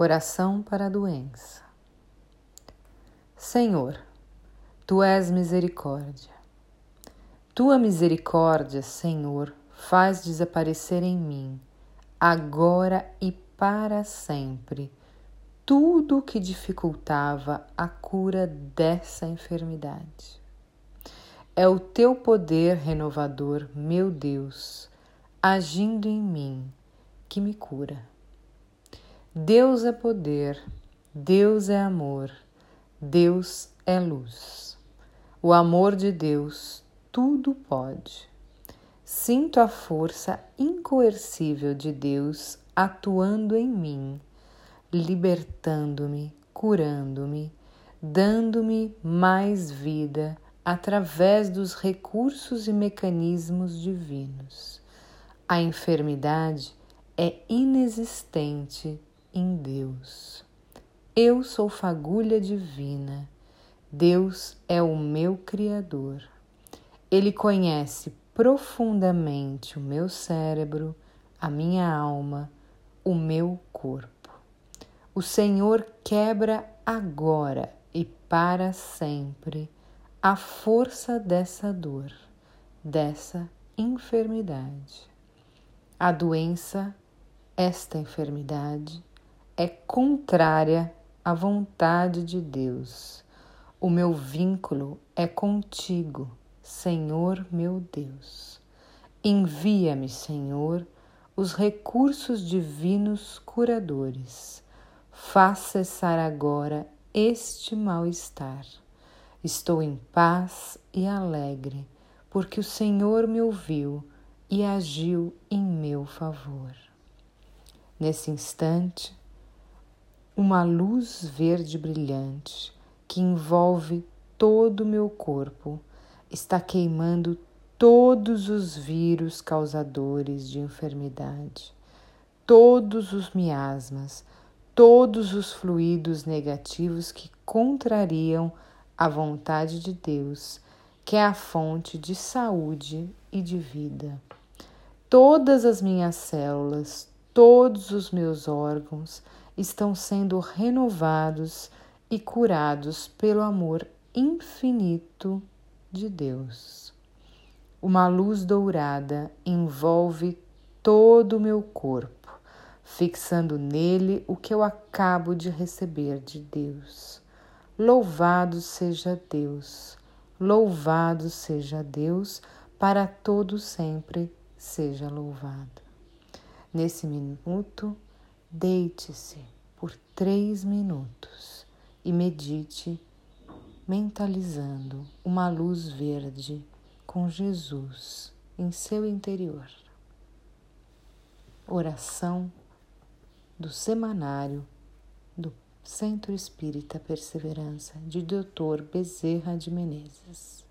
Oração para a doença. Senhor, tu és misericórdia. Tua misericórdia, Senhor, faz desaparecer em mim, agora e para sempre, tudo o que dificultava a cura dessa enfermidade. É o teu poder renovador, meu Deus, agindo em mim, que me cura. Deus é poder, Deus é amor, Deus é luz. O amor de Deus tudo pode. Sinto a força incoercível de Deus atuando em mim, libertando-me, curando-me, dando-me mais vida através dos recursos e mecanismos divinos. A enfermidade é inexistente em Deus. Eu sou fagulha divina. Deus é o meu Criador. Ele conhece profundamente o meu cérebro, a minha alma, o meu corpo. O Senhor quebra agora e para sempre a força dessa dor, dessa enfermidade. A doença, esta enfermidade, é contrária à vontade de Deus. O meu vínculo é contigo, Senhor meu Deus. Envia-me, Senhor, os recursos divinos curadores. Faz cessar agora este mal-estar. Estou em paz e alegre, porque o Senhor me ouviu e agiu em meu favor. Nesse instante, uma luz verde brilhante que envolve todo o meu corpo está queimando todos os vírus causadores de enfermidade, todos os miasmas, todos os fluidos negativos que contrariam a vontade de Deus, que é a fonte de saúde e de vida. Todas as minhas células, todos os meus órgãos, estão sendo renovados e curados pelo amor infinito de Deus. Uma luz dourada envolve todo o meu corpo, fixando nele o que eu acabo de receber de Deus. Louvado seja Deus, louvado seja Deus, para todo sempre seja louvado. Nesse minuto, Deite-se por três minutos e medite, mentalizando uma luz verde com Jesus em seu interior. Oração do Semanário do Centro Espírita Perseverança de Dr. Bezerra de Menezes.